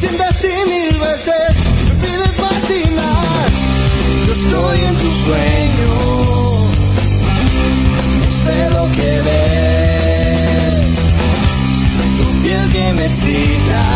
sin decir mil veces, me pides más y más. Yo estoy en tu sueño, no sé lo que ves, tu piel que me excita,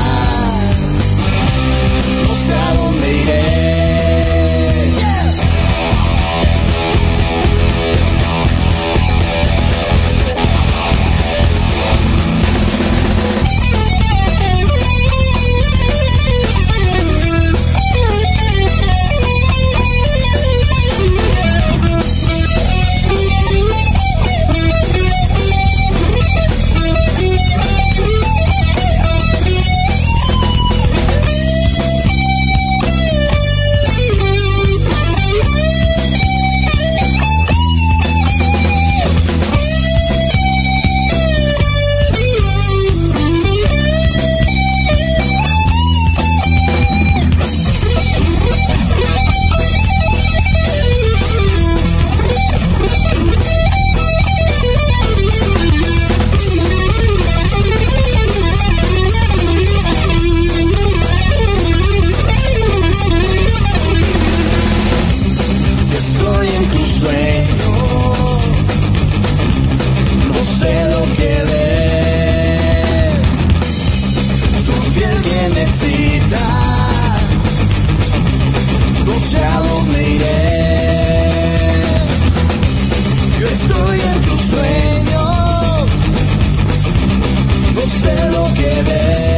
no se aburriré. Yo estoy en tus sueños, no sé lo que de